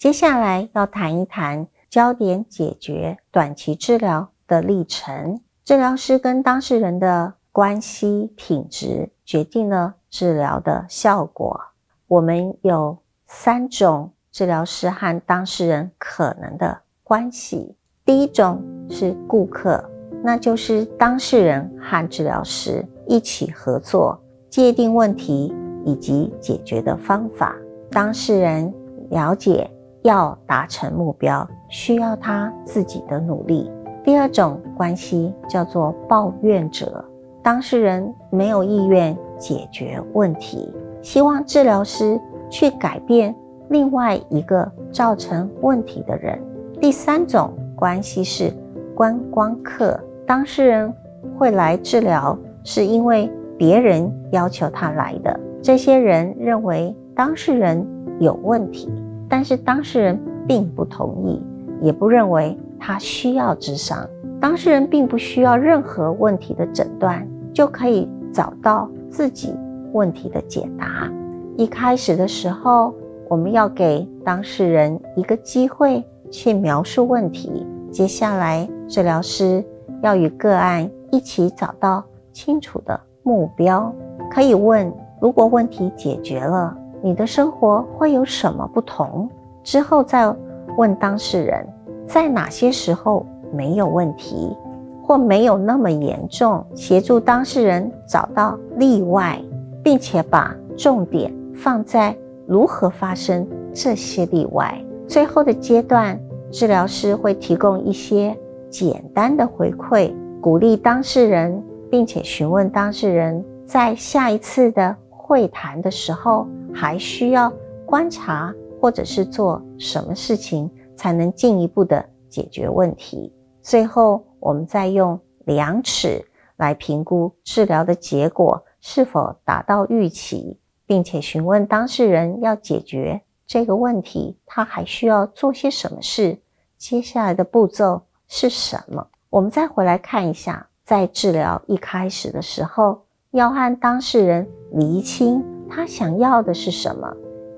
接下来要谈一谈焦点解决短期治疗的历程。治疗师跟当事人的关系品质决定了治疗的效果。我们有三种治疗师和当事人可能的关系。第一种是顾客，那就是当事人和治疗师一起合作，界定问题以及解决的方法。当事人了解要达成目标，需要他自己的努力。第二种关系叫做抱怨者，当事人没有意愿解决问题，希望治疗师去改变另外一个造成问题的人。第三种关系是观光客，当事人会来治疗，是因为别人要求他来的。这些人认为当事人有问题，但是当事人并不同意，也不认为。他需要智商，当事人并不需要任何问题的诊断，就可以找到自己问题的解答。一开始的时候，我们要给当事人一个机会去描述问题。接下来，治疗师要与个案一起找到清楚的目标。可以问：如果问题解决了，你的生活会有什么不同？之后再问当事人。在哪些时候没有问题，或没有那么严重？协助当事人找到例外，并且把重点放在如何发生这些例外。最后的阶段，治疗师会提供一些简单的回馈，鼓励当事人，并且询问当事人在下一次的会谈的时候还需要观察或者是做什么事情。才能进一步的解决问题。最后，我们再用量尺来评估治疗的结果是否达到预期，并且询问当事人要解决这个问题，他还需要做些什么事，接下来的步骤是什么。我们再回来看一下，在治疗一开始的时候，要和当事人厘清他想要的是什么，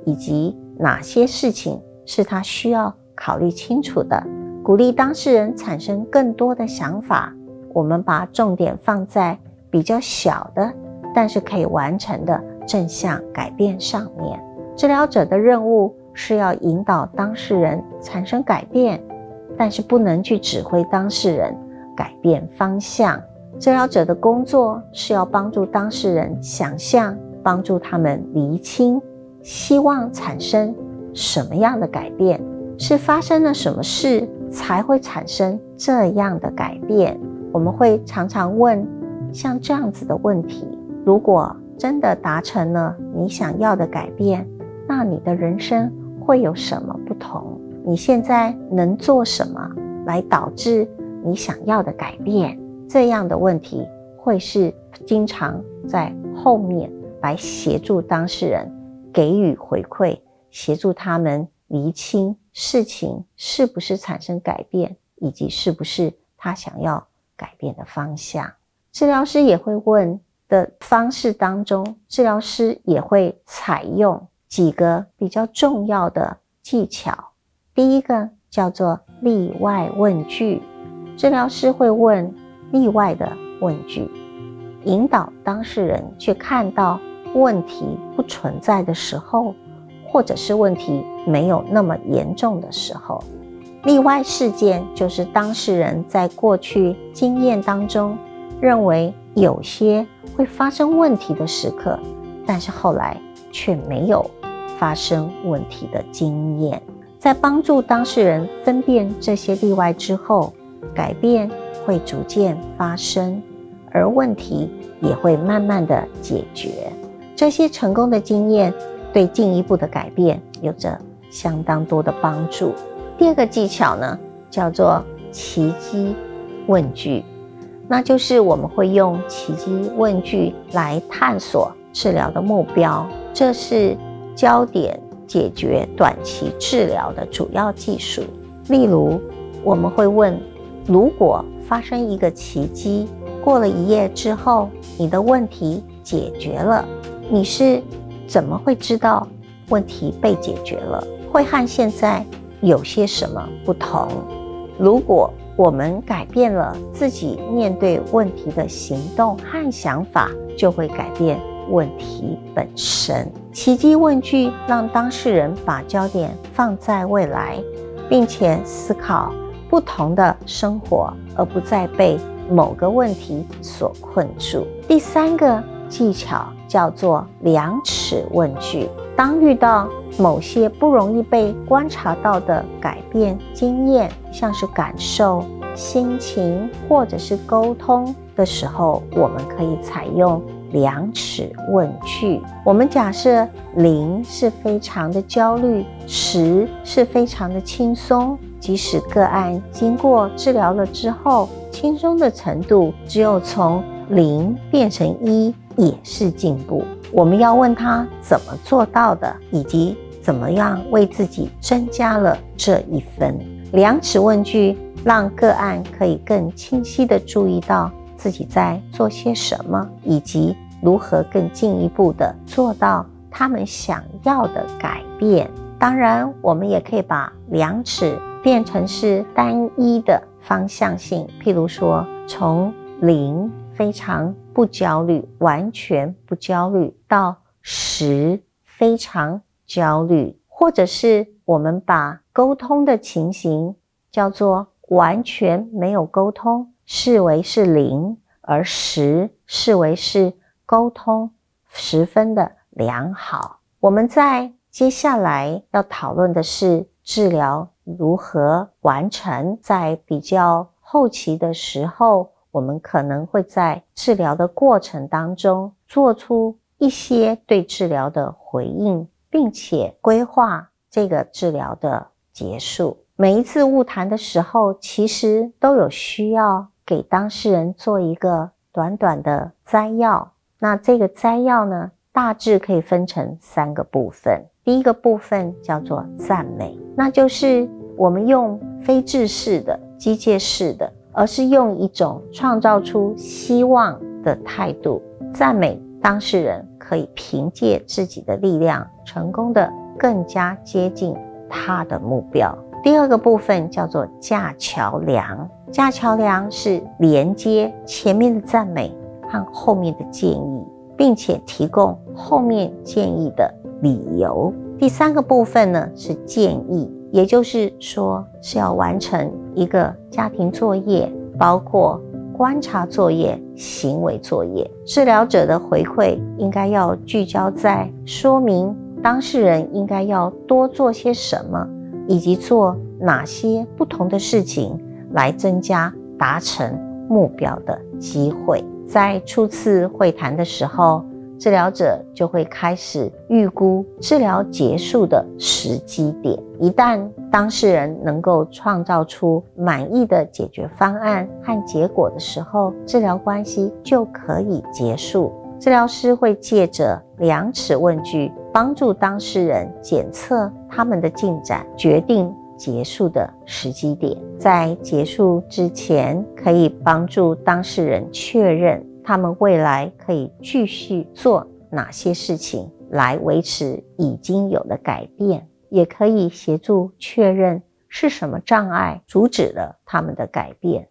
以及哪些事情是他需要。考虑清楚的，鼓励当事人产生更多的想法。我们把重点放在比较小的，但是可以完成的正向改变上面。治疗者的任务是要引导当事人产生改变，但是不能去指挥当事人改变方向。治疗者的工作是要帮助当事人想象，帮助他们厘清希望产生什么样的改变。是发生了什么事才会产生这样的改变？我们会常常问像这样子的问题：如果真的达成了你想要的改变，那你的人生会有什么不同？你现在能做什么来导致你想要的改变？这样的问题会是经常在后面来协助当事人给予回馈，协助他们厘清。事情是不是产生改变，以及是不是他想要改变的方向？治疗师也会问的方式当中，治疗师也会采用几个比较重要的技巧。第一个叫做例外问句，治疗师会问例外的问句，引导当事人去看到问题不存在的时候。或者是问题没有那么严重的时候，例外事件就是当事人在过去经验当中认为有些会发生问题的时刻，但是后来却没有发生问题的经验。在帮助当事人分辨这些例外之后，改变会逐渐发生，而问题也会慢慢的解决。这些成功的经验。对进一步的改变有着相当多的帮助。第二个技巧呢，叫做奇迹问句，那就是我们会用奇迹问句来探索治疗的目标。这是焦点解决短期治疗的主要技术。例如，我们会问：如果发生一个奇迹，过了一夜之后，你的问题解决了，你是？怎么会知道问题被解决了？会和现在有些什么不同？如果我们改变了自己面对问题的行动和想法，就会改变问题本身。奇迹问句让当事人把焦点放在未来，并且思考不同的生活，而不再被某个问题所困住。第三个技巧叫做量尺问句。当遇到某些不容易被观察到的改变经验，像是感受、心情或者是沟通的时候，我们可以采用量尺问句。我们假设零是非常的焦虑，十是非常的轻松。即使个案经过治疗了之后，轻松的程度只有从零变成一，也是进步。我们要问他怎么做到的，以及怎么样为自己增加了这一分。量尺问句让个案可以更清晰地注意到自己在做些什么，以及如何更进一步地做到他们想要的改变。当然，我们也可以把量尺变成是单一的方向性，譬如说从零。非常不焦虑，完全不焦虑到十非常焦虑，或者是我们把沟通的情形叫做完全没有沟通，视为是零，而十视为是沟通十分的良好。我们在接下来要讨论的是治疗如何完成，在比较后期的时候。我们可能会在治疗的过程当中做出一些对治疗的回应，并且规划这个治疗的结束。每一次误谈的时候，其实都有需要给当事人做一个短短的摘要。那这个摘要呢，大致可以分成三个部分。第一个部分叫做赞美，那就是我们用非制式的、机械式的。而是用一种创造出希望的态度，赞美当事人可以凭借自己的力量，成功的更加接近他的目标。第二个部分叫做架桥梁，架桥梁是连接前面的赞美和后面的建议，并且提供后面建议的理由。第三个部分呢是建议。也就是说，是要完成一个家庭作业，包括观察作业、行为作业。治疗者的回馈应该要聚焦在说明当事人应该要多做些什么，以及做哪些不同的事情来增加达成目标的机会。在初次会谈的时候。治疗者就会开始预估治疗结束的时机点。一旦当事人能够创造出满意的解决方案和结果的时候，治疗关系就可以结束。治疗师会借着量尺问句，帮助当事人检测他们的进展，决定结束的时机点。在结束之前，可以帮助当事人确认。他们未来可以继续做哪些事情来维持已经有的改变，也可以协助确认是什么障碍阻止了他们的改变。